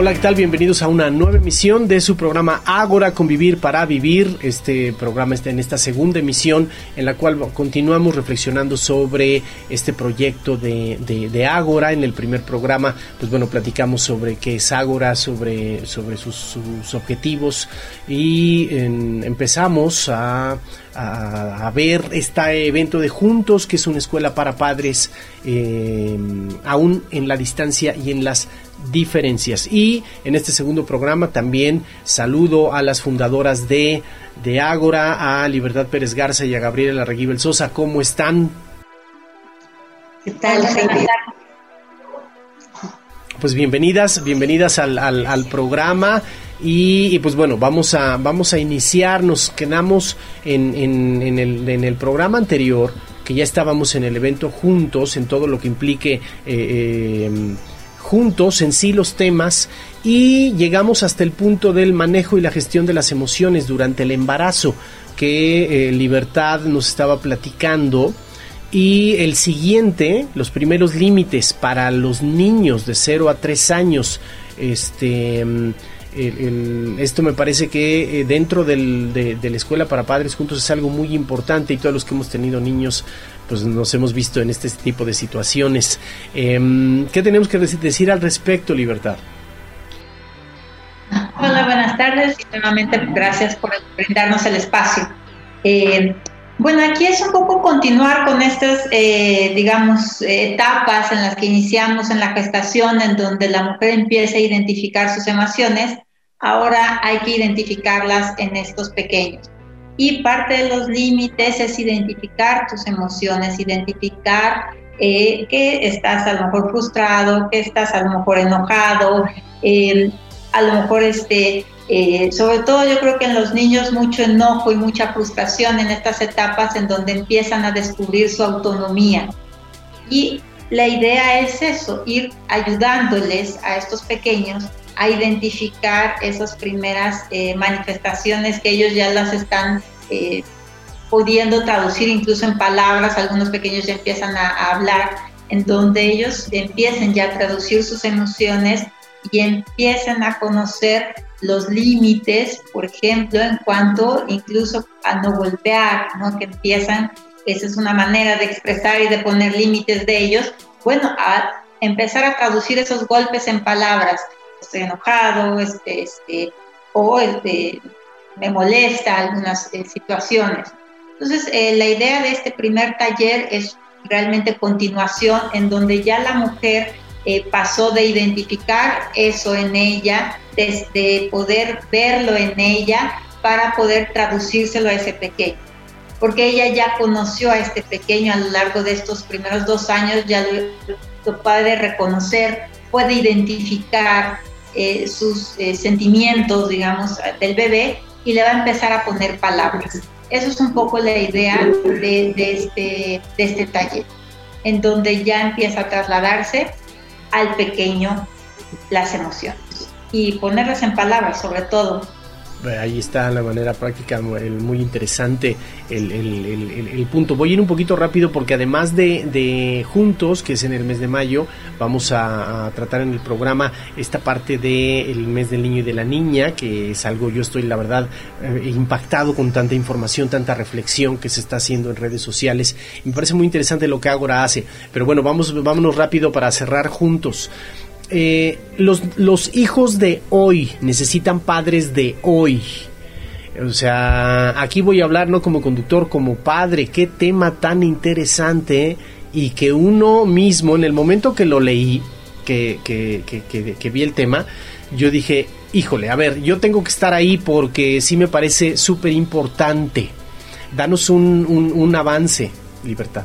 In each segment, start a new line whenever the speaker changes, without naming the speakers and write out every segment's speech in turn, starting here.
Hola, ¿qué tal? Bienvenidos a una nueva emisión de su programa Ágora Convivir para Vivir. Este programa está en esta segunda emisión en la cual continuamos reflexionando sobre este proyecto de, Ágora. En el primer programa, pues bueno, platicamos sobre qué es Ágora, sobre, sobre sus, objetivos y empezamos a a, ver este evento de Juntos, que es una escuela para padres, eh, aún en la distancia y en las diferencias. Y en este segundo programa también saludo a las fundadoras de, de Ágora, a Libertad Pérez Garza y a Gabriela Reguibel Sosa. ¿Cómo están?
¿Qué tal,
Pues bienvenidas, bienvenidas al, al programa. Y, pues bueno, vamos a, vamos a iniciar, nos quedamos en, en, el, en el programa anterior, que ya estábamos en el evento juntos, en todo lo que implique eh, eh, juntos en sí los temas, y llegamos hasta el punto del manejo y la gestión de las emociones durante el embarazo, que eh, Libertad nos estaba platicando. Y el siguiente, los primeros límites para los niños de 0 a 3 años, este esto me parece que eh, dentro de, la escuela para padres juntos es algo muy importante y todos los que hemos tenido niños pues nos hemos visto en este tipo de situaciones. Em, ¿Qué tenemos que decir al respecto, Libertad?
Hola, buenas tardes y nuevamente gracias por brindarnos el espacio. Eh, bueno, aquí es un poco continuar con estas, eh, digamos, etapas en las que iniciamos en la gestación, en donde la mujer empieza a identificar sus emociones ahora hay que identificarlas en estos pequeños. Y parte de los límites es identificar tus emociones, identificar eh, que estás a lo mejor frustrado, que estás a lo mejor enojado, eh, a lo mejor este, eh, sobre todo yo creo que en los niños mucho enojo y mucha frustración en estas etapas en donde empiezan a descubrir su autonomía. Y la idea es eso, ir ayudándoles a estos pequeños a identificar esas primeras eh, manifestaciones que ellos ya las están eh, pudiendo traducir incluso en palabras, algunos pequeños ya empiezan a, hablar, en donde ellos empiecen ya a traducir sus emociones y empiecen a conocer los límites, por ejemplo, en cuanto incluso a no golpear, ¿no? que empiezan, esa es una manera de expresar y de poner límites de ellos, bueno, a empezar a traducir esos golpes en palabras, estoy enojado, este, este, o este, me molesta algunas eh, situaciones. Entonces, eh, la idea de este primer taller es realmente continuación en donde ya la mujer eh, pasó de identificar eso en ella, desde poder verlo en ella para poder traducírselo a ese pequeño. Porque ella ya conoció a este pequeño a lo largo de estos primeros dos años, ya lo, lo puede reconocer, puede identificar, eh, sus eh, sentimientos, digamos, del bebé y le va a empezar a poner palabras. Eso es un poco la idea de, este, de este taller, en donde ya empieza a trasladarse al pequeño las emociones y ponerlas en palabras sobre todo
Ahí está la manera práctica, muy interesante el, punto. Voy a ir un poquito rápido porque además de, Juntos, que es en el mes de mayo, vamos a, tratar en el programa esta parte del mes del niño y de la niña, que es algo, yo estoy la verdad eh, impactado con tanta información, tanta reflexión que se está haciendo en redes sociales. Me parece muy interesante lo que Agora hace. Pero bueno, vamos, vámonos rápido para cerrar juntos. Eh, los, los hijos de hoy necesitan padres de hoy. O sea, aquí voy a hablar no como conductor, como padre. Qué tema tan interesante y que uno mismo, en el momento que lo leí, que, que, que, que, vi el tema, yo dije, híjole, a ver, yo tengo que estar ahí porque sí me parece súper importante. Danos un, un avance, libertad.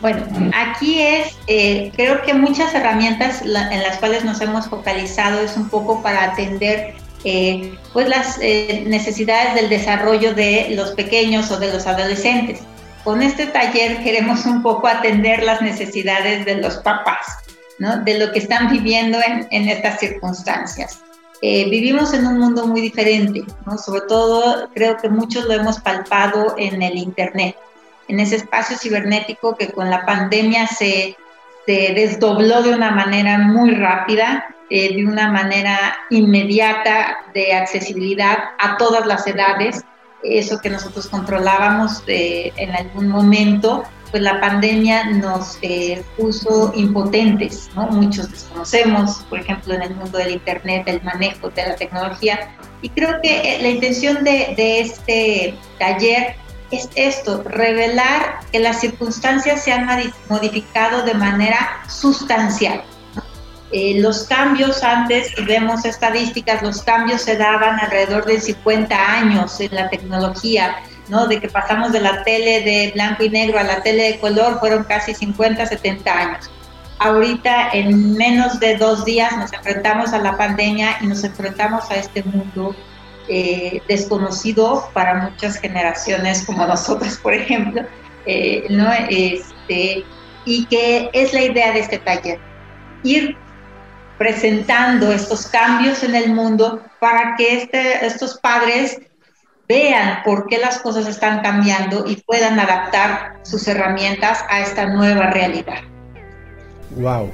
Bueno, aquí es, eh, creo que muchas herramientas en las cuales nos hemos focalizado es un poco para atender eh, pues las eh, necesidades del desarrollo de los pequeños o de los adolescentes. Con este taller queremos un poco atender las necesidades de los papás, ¿no? de lo que están viviendo en, en estas circunstancias. vivimos en un mundo muy diferente, ¿no? sobre todo creo que muchos lo hemos palpado en el Internet en ese espacio cibernético que con la pandemia se, desdobló de una manera muy rápida eh, de una manera inmediata de accesibilidad a todas las edades, eso que nosotros controlábamos en algún momento, pues la pandemia nos eh, puso impotentes, ¿no? Muchos desconocemos, por ejemplo, en el mundo del Internet, el manejo de la tecnología. Y creo que eh, la intención de, de este taller es esto, revelar que las circunstancias se han modificado de manera sustancial. Eh, los cambios antes, y vemos estadísticas, los cambios se daban alrededor de 50 años en la tecnología, ¿no? De que pasamos de la tele de blanco y negro a la tele de color, fueron casi 50, 70 años. Ahorita, en menos de dos días, nos enfrentamos a la pandemia y nos enfrentamos a este mundo eh, desconocido para muchas generaciones como nosotros, por ejemplo, eh, ¿no? Este, y que es la idea de este taller, ir presentando estos cambios en el mundo para que este, estos padres vean por qué las cosas están cambiando y puedan adaptar sus herramientas a esta nueva realidad.
Wow,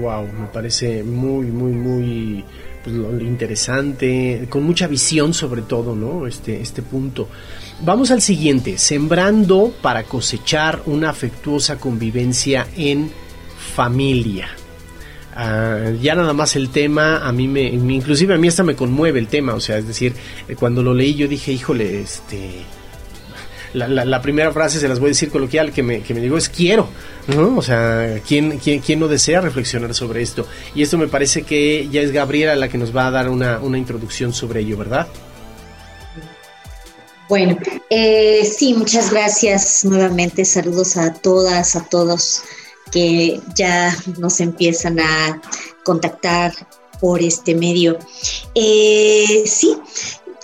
wow, me parece muy, muy, muy pues, lo, interesante, con mucha visión sobre todo, ¿no? Este, este punto. Vamos al siguiente, sembrando para cosechar una afectuosa convivencia en familia. Ah, ya nada más el tema, a mí me, inclusive a mí hasta me conmueve el tema, o sea, es decir, eh, cuando lo leí yo dije, híjole, este, la, primera frase se las voy a decir coloquial que me, que me digo es quiero, O sea, ¿quién, quién, quién no desea reflexionar sobre esto? Y esto me parece que ya es Gabriela la que nos va a dar una, una introducción sobre ello, ¿verdad?
Bueno, eh, sí, muchas gracias nuevamente. Saludos a todas, a todos que ya nos empiezan a contactar por este medio. Eh, sí,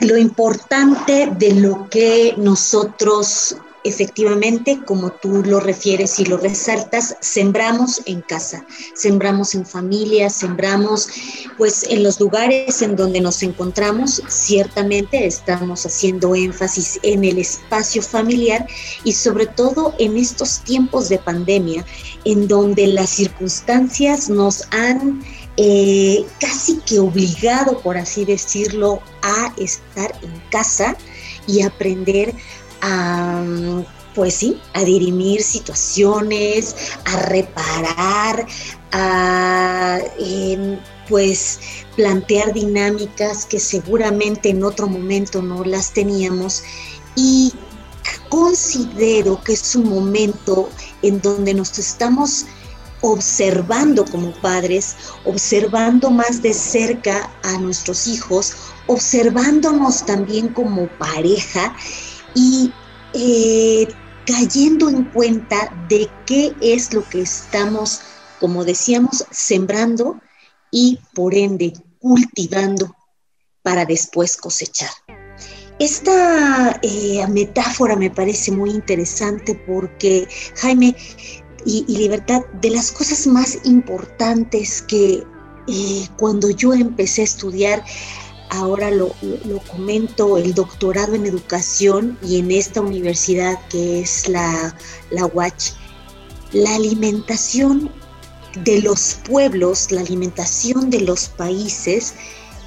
lo importante de lo que nosotros efectivamente, como tú lo refieres y lo resaltas, sembramos en casa, sembramos en familia, sembramos pues en los lugares en donde nos encontramos, ciertamente estamos haciendo énfasis en el espacio familiar y sobre todo en estos tiempos de pandemia, en donde las circunstancias nos han eh, casi que obligado, por así decirlo, a estar en casa y aprender a, pues sí, a dirimir situaciones, a reparar, a pues plantear dinámicas que seguramente en otro momento no las teníamos. Y considero que es un momento en donde nos estamos observando como padres, observando más de cerca a nuestros hijos, observándonos también como pareja y eh, cayendo en cuenta de qué es lo que estamos, como decíamos, sembrando y por ende cultivando para después cosechar. Esta eh, metáfora me parece muy interesante porque, Jaime y, Libertad, de las cosas más importantes que eh, cuando yo empecé a estudiar ahora lo, comento, el doctorado en educación y en esta universidad que es la, la UACH, la alimentación de los pueblos, la alimentación de los países,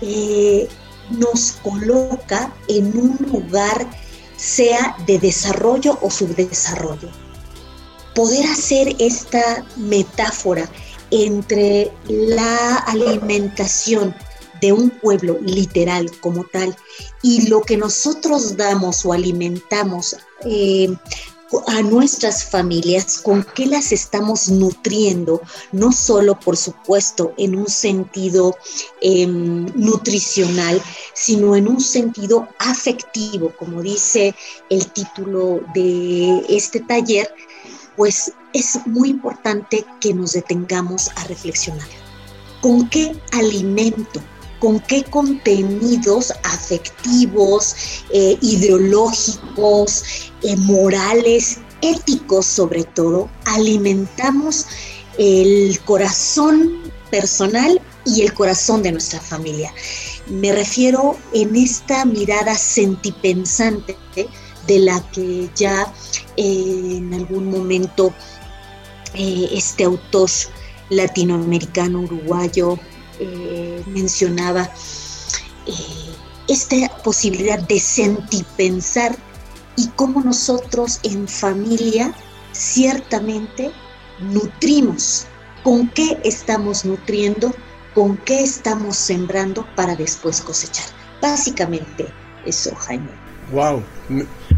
eh, nos coloca en un lugar, sea de desarrollo o subdesarrollo. Poder hacer esta metáfora entre la alimentación de un pueblo literal como tal y lo que nosotros damos o alimentamos eh, a nuestras familias, con qué las estamos nutriendo, no solo por supuesto en un sentido em, nutricional, sino en un sentido afectivo, como dice el título de este taller, pues es muy importante que nos detengamos a reflexionar. ¿Con qué alimento con qué contenidos afectivos, eh, ideológicos, eh, morales, éticos sobre todo, alimentamos el corazón personal y el corazón de nuestra familia. Me refiero en esta mirada sentipensante de la que ya eh, en algún momento este autor latinoamericano uruguayo mencionaba eh, esta posibilidad de sentir, pensar y cómo nosotros en familia ciertamente nutrimos, con qué estamos nutriendo, con qué estamos sembrando para después cosechar. Básicamente eso, Jaime.
Wow,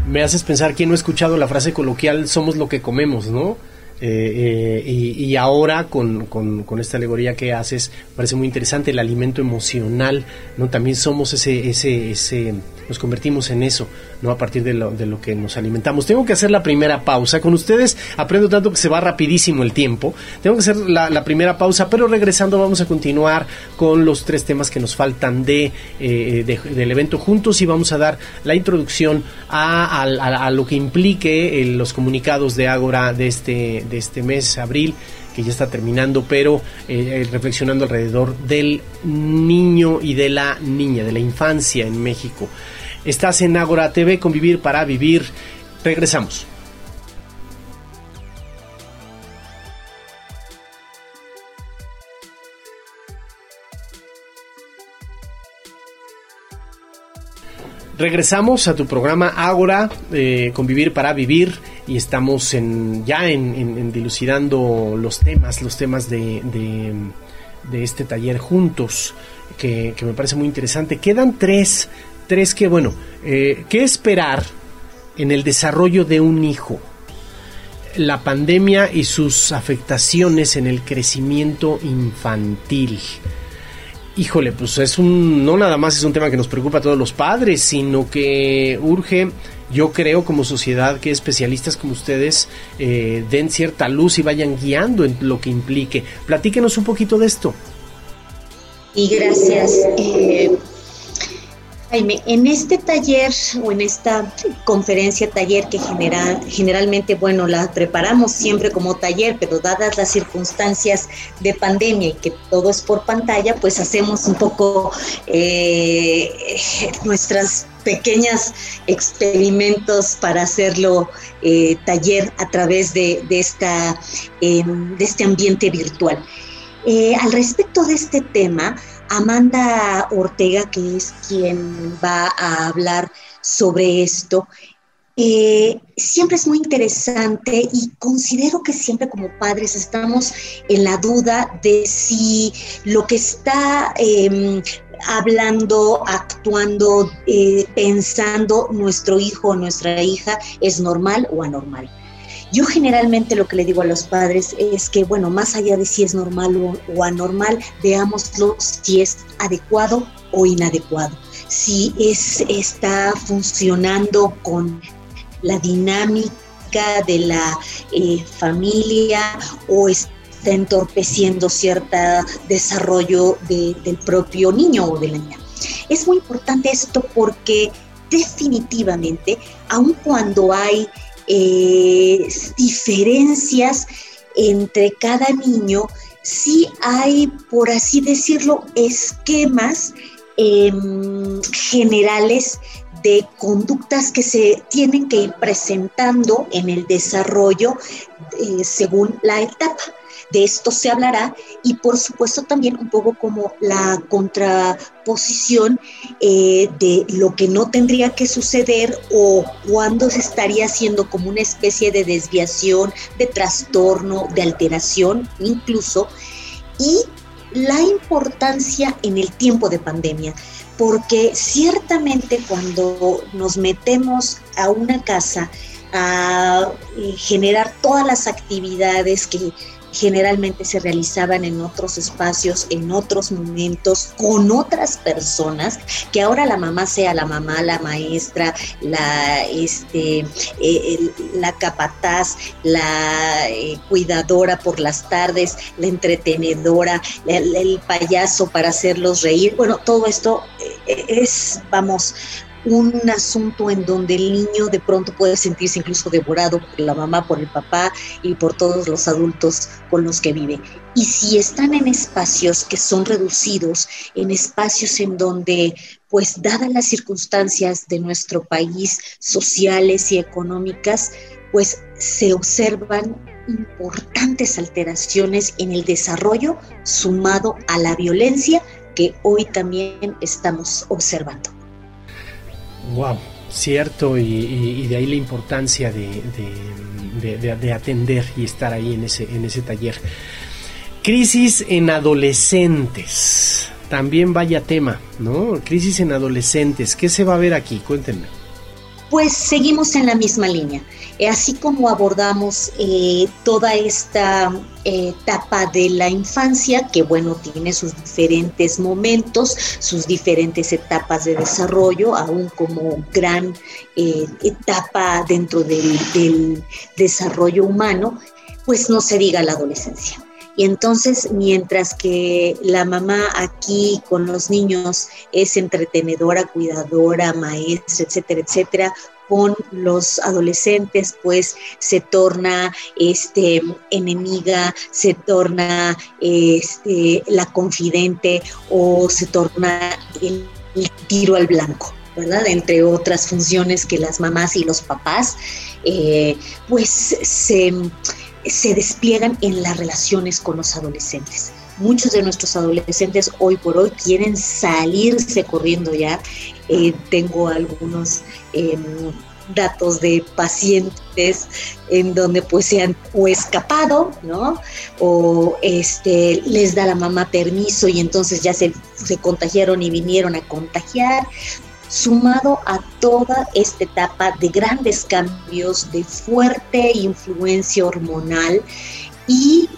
me, haces pensar que no he escuchado la frase coloquial somos lo que comemos, ¿no? Eh, eh, y, ahora con, con, esta alegoría que haces, parece muy interesante el alimento emocional, ¿no? También somos ese, ese, ese, nos convertimos en eso, ¿no? A partir de lo, de lo que nos alimentamos. Tengo que hacer la primera pausa. Con ustedes aprendo tanto que se va rapidísimo el tiempo. Tengo que hacer la, primera pausa, pero regresando vamos a continuar con los tres temas que nos faltan de, eh, del evento juntos y vamos a dar la introducción a, a, lo que implique los comunicados de Ágora de este, este mes, abril que ya está terminando, pero eh, reflexionando alrededor del niño y de la niña, de la infancia en México. Estás en Agora TV, convivir para vivir. Regresamos. Regresamos a tu programa Ágora, eh, Convivir para Vivir, y estamos en, ya en, dilucidando los temas, los temas de, de, este taller juntos, que, que, me parece muy interesante. Quedan tres Tres, que bueno, eh, ¿qué esperar en el desarrollo de un hijo? La pandemia y sus afectaciones en el crecimiento infantil. Híjole, pues es un, no nada más es un tema que nos preocupa a todos los padres, sino que urge, yo creo como sociedad, que especialistas como ustedes eh, den cierta luz y vayan guiando en lo que implique. Platíquenos un poquito de esto.
Y gracias. Eh, Jaime, en este taller o en esta conferencia taller que genera, generalmente, bueno, la preparamos siempre como taller, pero dadas las circunstancias de pandemia y que todo es por pantalla, pues hacemos un poco eh, nuestras pequeñas experimentos para hacerlo eh, taller a través de, esta, em, de este ambiente virtual. Eh, al respecto de este tema, Amanda Ortega, que es quien va a hablar sobre esto, eh, siempre es muy interesante y considero que siempre como padres estamos en la duda de si lo que está em, hablando, actuando, eh, pensando nuestro hijo o nuestra hija es normal o anormal. Yo generalmente lo que le digo a los padres es que, bueno, más allá de si es normal o, anormal, veámoslo si es adecuado o inadecuado, si es, está funcionando con la dinámica de la eh, familia o está entorpeciendo cierto desarrollo del propio niño o de la niña. Es muy importante esto porque definitivamente, aun cuando hay eh, diferencias entre cada niño, sí hay, por así decirlo, esquemas em, generales de conductas que se tienen que ir presentando en el desarrollo eh, según la etapa. De esto se hablará y por supuesto también un poco como la contraposición eh, de lo que no tendría que suceder o cuándo se estaría haciendo como una especie de desviación, de trastorno, de alteración incluso, y la importancia en el tiempo de pandemia. Porque ciertamente cuando nos metemos a una casa a eh, generar todas las actividades que generalmente se realizaban en otros espacios, en otros momentos, con otras personas, que ahora la mamá sea la mamá, la maestra, la, este, eh, la capataz, la eh, cuidadora por las tardes, la entretenedora, el, payaso para hacerlos reír. Bueno, todo esto eh, es, vamos, un asunto en donde el niño de pronto puede sentirse incluso devorado por la mamá, por el papá y por todos los adultos con los que vive. Y si están en espacios que son reducidos, en espacios en donde, pues dadas las circunstancias de nuestro país, sociales y económicas, pues se observan importantes alteraciones en el desarrollo sumado a la violencia que hoy también estamos observando.
Wow, cierto, y, de ahí la importancia de, de, atender y estar ahí en ese, en ese taller. Crisis en adolescentes, también vaya tema, ¿no? Crisis en adolescentes, ¿qué se va a ver aquí? Cuéntenme.
Pues seguimos en la misma línea. Eh, así como abordamos eh, toda esta eh, etapa de la infancia, que bueno, tiene sus diferentes momentos, sus diferentes etapas de desarrollo, aún como gran etapa dentro del, del desarrollo humano, pues no se diga la adolescencia. Y entonces, mientras que la mamá aquí con los niños es entretenedora, cuidadora, maestra, etcétera, etcétera, con los adolescentes pues se torna este enemiga, se torna este la confidente o se torna el, tiro al blanco. ¿verdad? Entre otras funciones que las mamás y los papás, eh, pues se, se despliegan en las relaciones con los adolescentes. Muchos de nuestros adolescentes hoy por hoy quieren salirse corriendo ya. Eh, tengo algunos em, datos de pacientes en donde pues se han escapado, ¿no? O este, les da la mamá permiso y entonces ya se, se contagiaron y vinieron a contagiar sumado a toda esta etapa de grandes cambios, de fuerte influencia hormonal y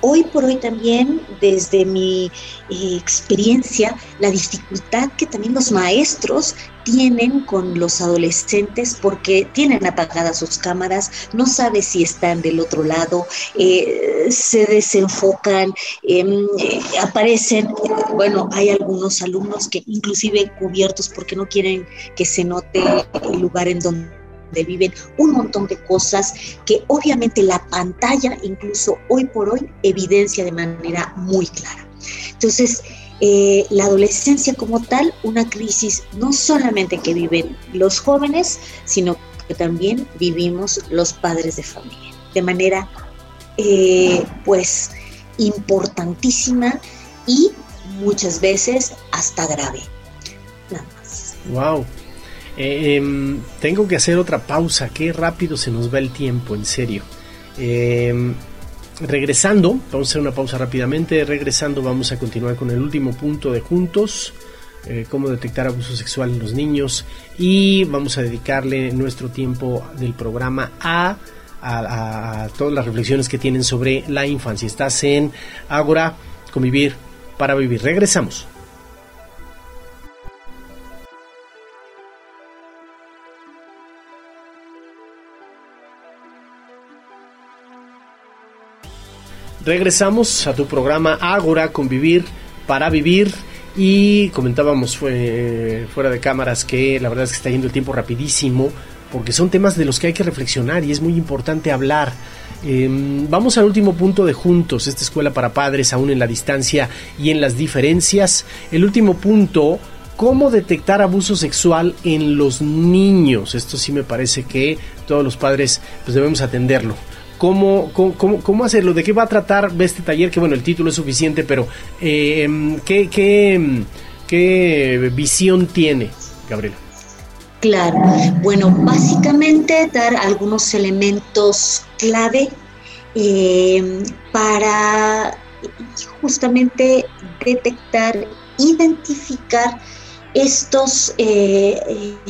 hoy por hoy también, desde mi eh, experiencia, la dificultad que también los maestros tienen con los adolescentes porque tienen apagadas sus cámaras, no sabe si están del otro lado, eh, se desenfocan, em, eh, aparecen, bueno, hay algunos alumnos que inclusive cubiertos porque no quieren que se note el lugar en donde viven un montón de cosas que obviamente la pantalla incluso hoy por hoy evidencia de manera muy clara. Entonces, eh, la adolescencia como tal, una crisis no solamente que viven los jóvenes, sino que también vivimos los padres de familia, de manera eh, pues importantísima y muchas veces hasta grave. Nada más.
Wow. Eh, em, tengo que hacer otra pausa. Qué rápido se nos va el tiempo, en serio. Eh, regresando, vamos a hacer una pausa rápidamente, regresando vamos a continuar con el último punto de juntos, eh, cómo detectar abuso sexual en los niños y vamos a dedicarle nuestro tiempo del programa a, a, todas las reflexiones que tienen sobre la infancia. Estás en Ágora, convivir para vivir. Regresamos. Regresamos a tu programa Ágora, convivir para vivir. Y comentábamos fuera de cámaras que la verdad es que está yendo el tiempo rapidísimo, porque son temas de los que hay que reflexionar y es muy importante hablar. Em, vamos al último punto de Juntos, esta escuela para padres, aún en la distancia y en las diferencias. El último punto, cómo detectar abuso sexual en los niños. Esto sí me parece que todos los padres pues debemos atenderlo cómo, cómo, cómo, hacerlo, de qué va a tratar este taller, que bueno, el título es suficiente, pero eh, ¿qué, qué, qué visión tiene, Gabriela?
Claro, bueno, básicamente dar algunos elementos clave eh, para justamente detectar, identificar estos eh,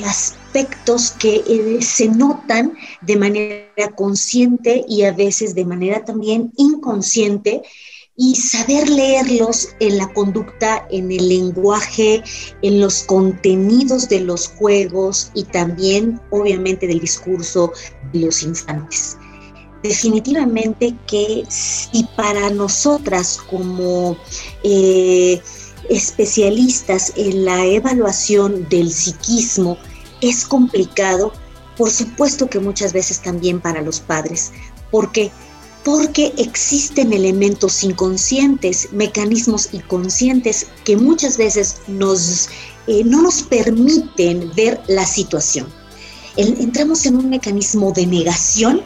aspectos aspectos que eh, se notan de manera consciente y a veces de manera también inconsciente y saber leerlos en la conducta, en el lenguaje, en los contenidos de los juegos y también obviamente del discurso de los infantes. Definitivamente que si para nosotras como eh, especialistas en la evaluación del psiquismo es complicado, por supuesto que muchas veces también para los padres. ¿Por qué? Porque existen elementos inconscientes, mecanismos inconscientes que muchas veces nos, eh, no nos permiten ver la situación. entramos en un mecanismo de negación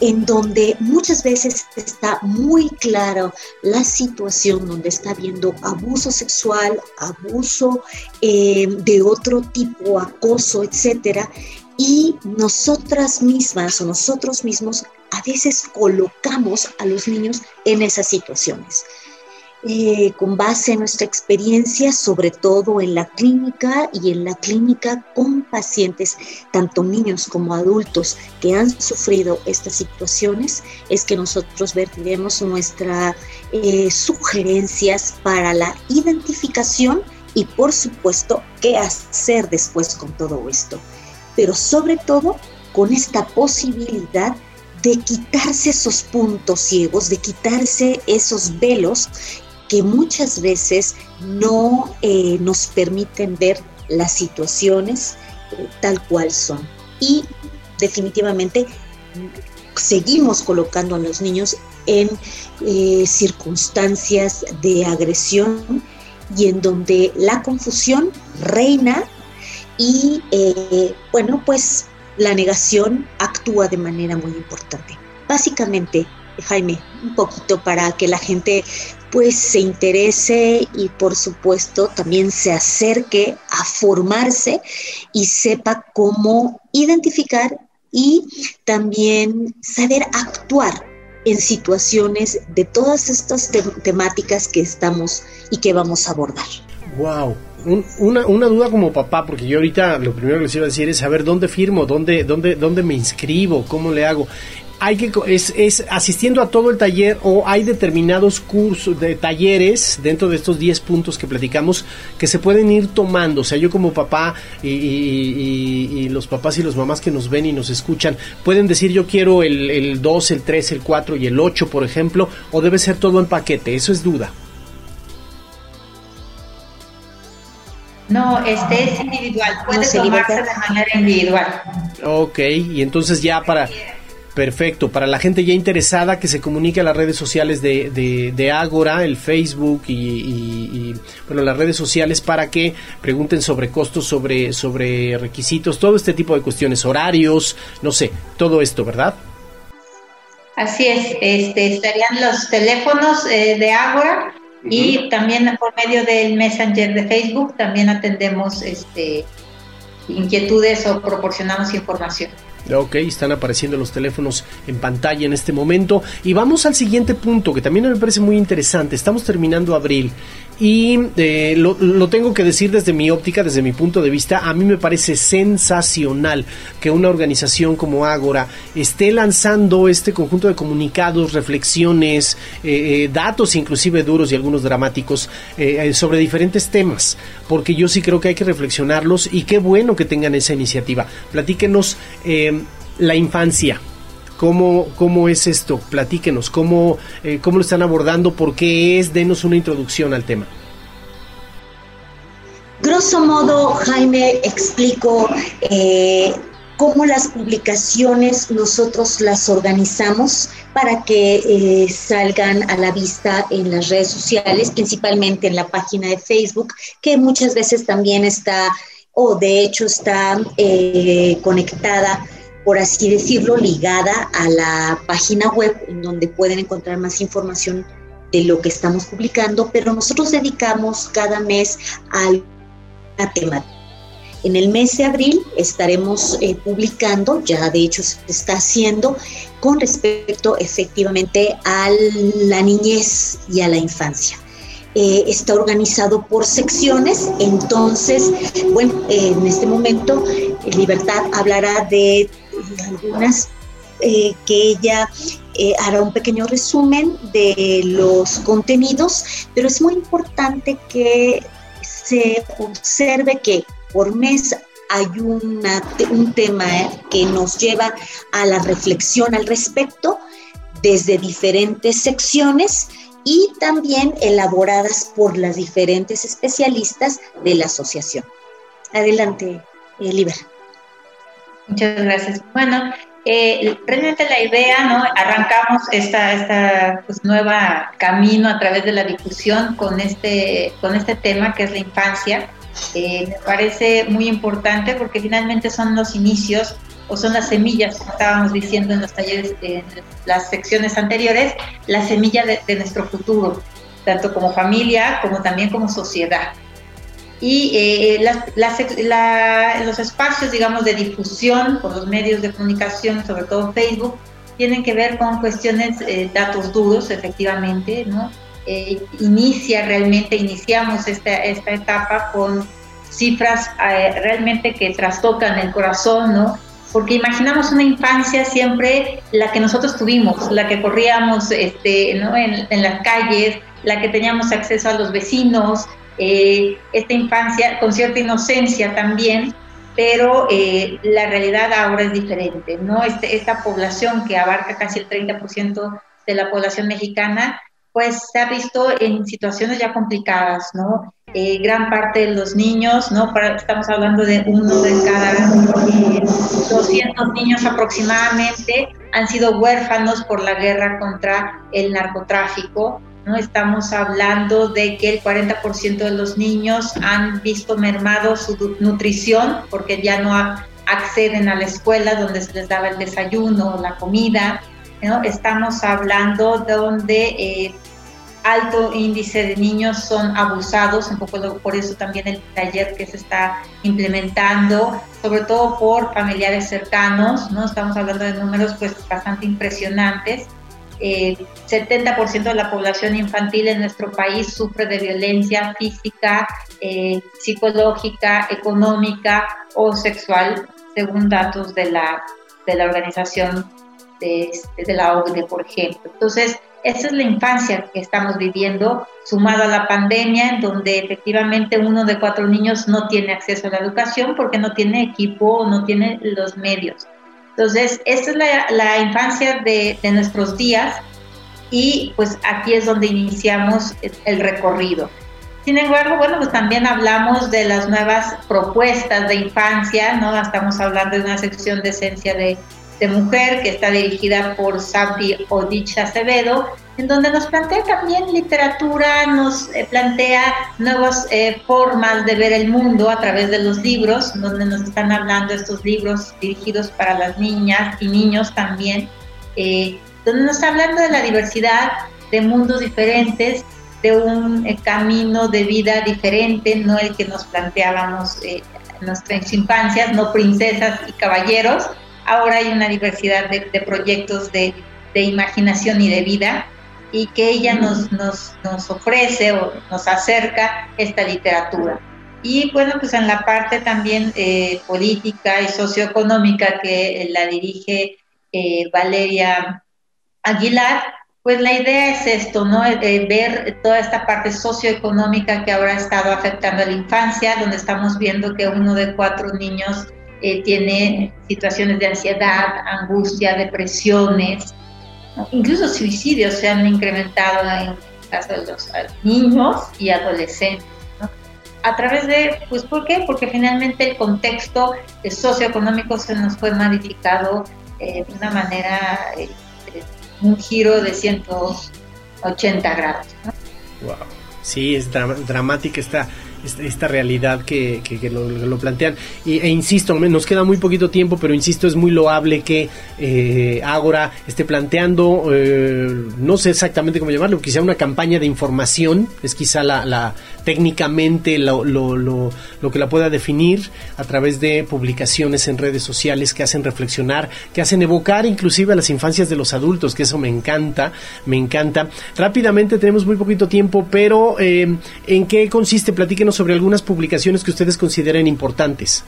en donde muchas veces está muy claro la situación donde está habiendo abuso sexual, abuso eh, de otro tipo, acoso, etcétera, y nosotras mismas o nosotros mismos a veces colocamos a los niños en esas situaciones. Eh, con base en nuestra experiencia, sobre todo en la clínica y en la clínica con pacientes, tanto niños como adultos que han sufrido estas situaciones, es que nosotros vertiremos nuestras eh, sugerencias para la identificación y por supuesto qué hacer después con todo esto. Pero sobre todo con esta posibilidad de quitarse esos puntos ciegos, de quitarse esos velos que muchas veces no eh, nos permiten ver las situaciones eh, tal cual son. Y definitivamente seguimos colocando a los niños en eh, circunstancias de agresión y en donde la confusión reina y bueno, pues la negación actúa de manera muy importante. Básicamente, Jaime, un poquito para que la gente pues se interese y por supuesto también se acerque a formarse y sepa cómo identificar y también saber actuar en situaciones de todas estas temáticas que estamos y que vamos a abordar.
Wow, una, una, duda como papá, porque yo ahorita lo primero que les iba a decir es saber dónde firmo, dónde, dónde, dónde me inscribo, cómo le hago hay que es, es, asistiendo a todo el taller o hay determinados cursos de talleres dentro de estos 10 puntos que platicamos que se pueden ir tomando. O sea, yo como papá y, y, los papás y los mamás que nos ven y nos escuchan pueden decir yo quiero el, el 2, el 3, el 4 y el 8, por ejemplo, o debe ser todo en paquete. Eso es duda.
No, este es individual, puede tomarse de manera individual.
Ok, y entonces ya para Perfecto. Para la gente ya interesada que se comunique a las redes sociales de, de, Agora, el Facebook y, bueno, las redes sociales para que pregunten sobre costos, sobre, sobre requisitos, todo este tipo de cuestiones, horarios, no sé, todo esto, ¿verdad?
Así es, este, estarían los teléfonos eh, de Agora y también por medio del Messenger de Facebook también atendemos este, inquietudes o proporcionamos información.
Ok, están apareciendo los teléfonos en pantalla en este momento. Y vamos al siguiente punto que también me parece muy interesante. Estamos terminando abril y eh, lo, tengo que decir desde mi óptica, desde mi punto de vista, a mí me parece sensacional que una organización como Ágora esté lanzando este conjunto de comunicados, reflexiones, eh, eh, datos inclusive duros y algunos dramáticos sobre diferentes temas, porque yo sí creo que hay que reflexionarlos y qué bueno que tengan esa iniciativa. Platíquenos la infancia. ¿Cómo, ¿Cómo es esto? Platíquenos, ¿cómo, eh, ¿cómo lo están abordando? ¿Por qué es? Denos una introducción al tema.
Grosso modo, Jaime, explico eh, cómo las publicaciones nosotros las organizamos para que eh, salgan a la vista en las redes sociales, principalmente en la página de Facebook, que muchas veces también está, o de hecho está conectada por así decirlo, ligada a la página web en donde pueden encontrar más información de lo que estamos publicando, pero nosotros dedicamos cada mes a una temática. En el mes de abril estaremos eh, publicando, ya de hecho se está haciendo, con respecto efectivamente a la niñez y a la infancia. Eh, está organizado por secciones, entonces, bueno, en este momento Libertad hablará de algunas eh, que ella eh, hará un pequeño resumen de los contenidos, pero es muy importante que se observe que por mes hay un tema que nos lleva a la reflexión al respecto desde diferentes secciones y también elaboradas por las diferentes especialistas de la asociación. Adelante, Liber.
Muchas gracias. Bueno, eh, realmente la idea, ¿no? Arrancamos esta, esta pues, nueva camino a través de la difusión con este, con este tema que es la infancia. me parece muy importante porque finalmente son los inicios o son las semillas, estábamos diciendo en los talleres, en las secciones anteriores, la semilla de, nuestro futuro, tanto como familia como también como sociedad. Y eh, los espacios, digamos, de difusión por los medios de comunicación, sobre todo Facebook, tienen que ver con cuestiones, eh, datos duros, efectivamente, ¿no? Eh, inicia realmente, iniciamos esta, esta etapa con cifras realmente que trastocan el corazón, ¿no? porque imaginamos una infancia siempre la que nosotros tuvimos, la que corríamos este, ¿no? en, las calles, la que teníamos acceso a los vecinos, eh, esta infancia con cierta inocencia también, pero eh, la realidad ahora es diferente, ¿no? Este, esta población que abarca casi el 30% de la población mexicana, pues se ha visto en situaciones ya complicadas, ¿no? Eh, gran parte de los niños, ¿no? estamos hablando de uno de cada 200 eh, niños aproximadamente, han sido huérfanos por la guerra contra el narcotráfico, ¿no? Estamos hablando de que el 40% de los niños han visto mermado su nutrición porque ya no acceden a la escuela donde se les daba el desayuno, la comida. Estamos hablando donde eh, alto índice de niños son abusados, un poco por eso también el taller que se está implementando, sobre todo por familiares cercanos, ¿no? Estamos hablando de números pues bastante impresionantes. Eh, 70% de la población infantil en nuestro país sufre de violencia física, eh, psicológica, económica o sexual, según datos de la, de la organización de, de la OCDE, por ejemplo. Entonces, esa es la infancia que estamos viviendo, sumado a la pandemia, en donde efectivamente uno de cuatro niños no tiene acceso a la educación porque no tiene equipo o no tiene los medios. Entonces, esa es la, infancia de, nuestros días y pues aquí es donde iniciamos el recorrido. Sin embargo, bueno, pues también hablamos de las nuevas propuestas de infancia, ¿no? Estamos hablando de una sección de esencia de de mujer que está dirigida por Sabdi Odich Acevedo, en donde nos plantea también literatura, nos eh, plantea nuevas eh, formas de ver el mundo a través de los libros, donde nos están hablando estos libros dirigidos para las niñas y niños también, eh, donde nos está hablando de la diversidad, de mundos diferentes, de un camino de vida diferente, no el que nos planteábamos en nuestras infancias, no princesas y caballeros, ahora hay una diversidad de, proyectos de, imaginación y de vida y que ella nos, nos, nos, ofrece o nos acerca esta literatura. Y bueno, pues en la parte también eh, política y socioeconómica que la dirige eh, Valeria Aguilar, pues la idea es esto, ¿no? Eh, ver toda esta parte socioeconómica que ahora ha estado afectando a la infancia, donde estamos viendo que uno de cuatro niños eh, tiene situaciones de ansiedad, angustia, depresiones, incluso suicidios se han incrementado en el caso de los niños y adolescentes. A través de, pues, ¿por qué? Porque finalmente el contexto socioeconómico se nos fue modificado eh, de una manera, eh, un giro de 180 grados.
Wow. Sí, es dramática esta esta realidad que, lo, plantean. Y, e insisto, nos queda muy poquito tiempo, pero insisto, es muy loable que eh, Ágora esté planteando, eh, no sé exactamente cómo llamarlo, quizá una campaña de información, es quizá la, técnicamente lo, lo, que la pueda definir a través de publicaciones en redes sociales que hacen reflexionar, que hacen evocar inclusive a las infancias de los adultos, que eso me encanta, me encanta. Rápidamente tenemos muy poquito tiempo, pero eh, ¿en qué consiste? Platíquenos sobre algunas publicaciones que ustedes consideren importantes.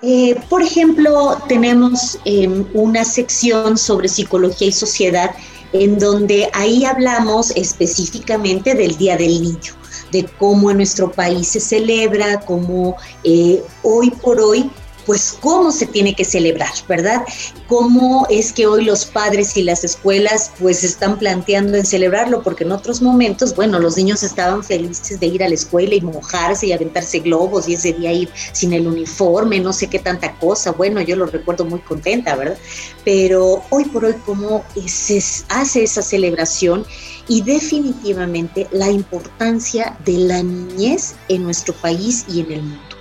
Eh, por ejemplo, tenemos em, una sección sobre psicología y sociedad en donde ahí hablamos específicamente del Día del Niño, de cómo en nuestro país se celebra, cómo eh, hoy por hoy pues cómo se tiene que celebrar, ¿verdad? Cómo es que hoy los padres y las escuelas pues están planteando en celebrarlo, porque en otros momentos, bueno, los niños estaban felices de ir a la escuela y mojarse y aventarse globos y ese día ir sin el uniforme, no sé qué tanta cosa, bueno, yo lo recuerdo muy contenta, ¿verdad? Pero hoy por hoy, ¿cómo se hace esa celebración? Y definitivamente la importancia de la niñez en nuestro país y en el mundo.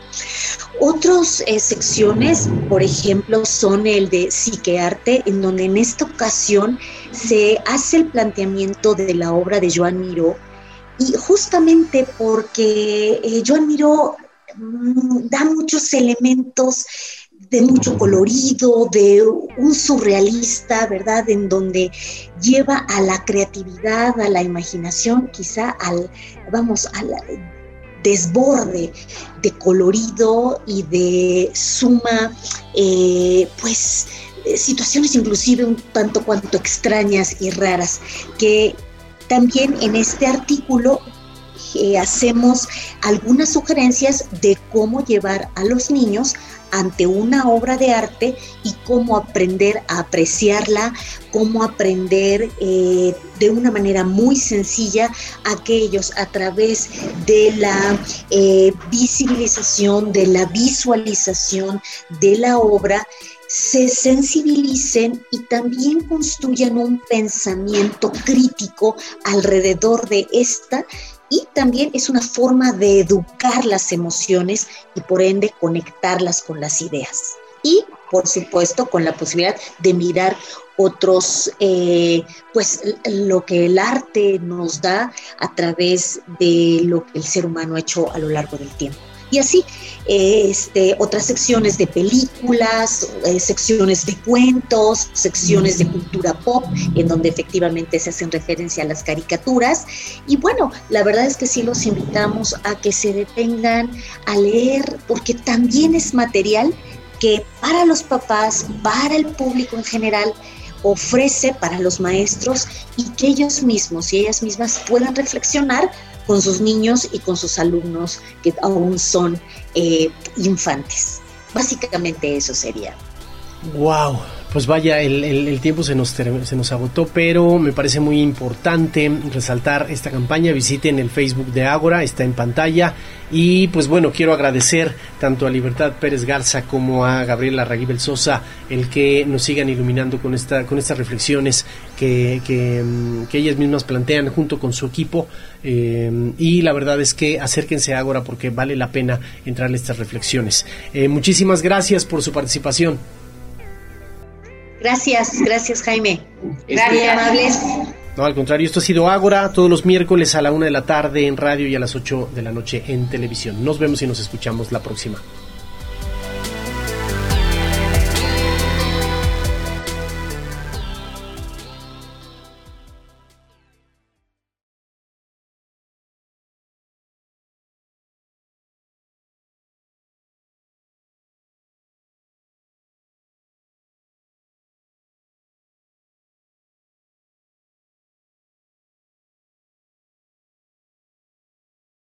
Otras eh, secciones, por ejemplo, son el de psiquearte, en donde en esta ocasión se hace el planteamiento de la obra de Joan Miró, y justamente porque eh, Joan Miró mm, da muchos elementos de mucho colorido, de un surrealista, ¿verdad? En donde lleva a la creatividad, a la imaginación, quizá al, vamos, al desborde de colorido y de suma, eh, pues, situaciones inclusive un tanto cuanto extrañas y raras, que también en este artículo eh, hacemos algunas sugerencias de cómo llevar a los niños ante una obra de arte y cómo aprender a apreciarla, cómo aprender eh, de una manera muy sencilla aquellos a través de la eh, visibilización, de la visualización de la obra, se sensibilicen y también construyan un pensamiento crítico alrededor de esta y también es una forma de educar las emociones y por ende conectarlas con las ideas. Y por supuesto con la posibilidad de mirar otros, eh, pues lo que el arte nos da a través de lo que el ser humano ha hecho a lo largo del tiempo y así este, otras secciones de películas, eh, secciones de cuentos, secciones de cultura pop, en donde efectivamente se hacen referencia a las caricaturas. Y bueno, la verdad es que sí los invitamos a que se detengan a leer, porque también es material que para los papás, para el público en general, ofrece para los maestros y que ellos mismos y ellas mismas puedan reflexionar con sus niños y con sus alumnos que aún son eh, infantes. Básicamente eso sería.
Wow, pues vaya, el, tiempo se nos, se nos agotó, pero me parece muy importante resaltar esta campaña. Visiten el Facebook de Ágora, está en pantalla. Y pues bueno, quiero agradecer tanto a Libertad Pérez Garza como a Gabriela Raguibel Sosa el que nos sigan iluminando con, esta, con estas reflexiones que, que, mm, ellas mismas plantean junto con su equipo. Eh, y la verdad es que acérquense a Ágora porque vale la pena entrar en estas reflexiones. Eh, muchísimas gracias por su participación.
Gracias, gracias Jaime. Gracias. amables.
No, al contrario, esto ha sido Ágora, todos los miércoles a la una de la tarde en radio y a las 8 de la noche en televisión. Nos vemos y nos escuchamos la próxima.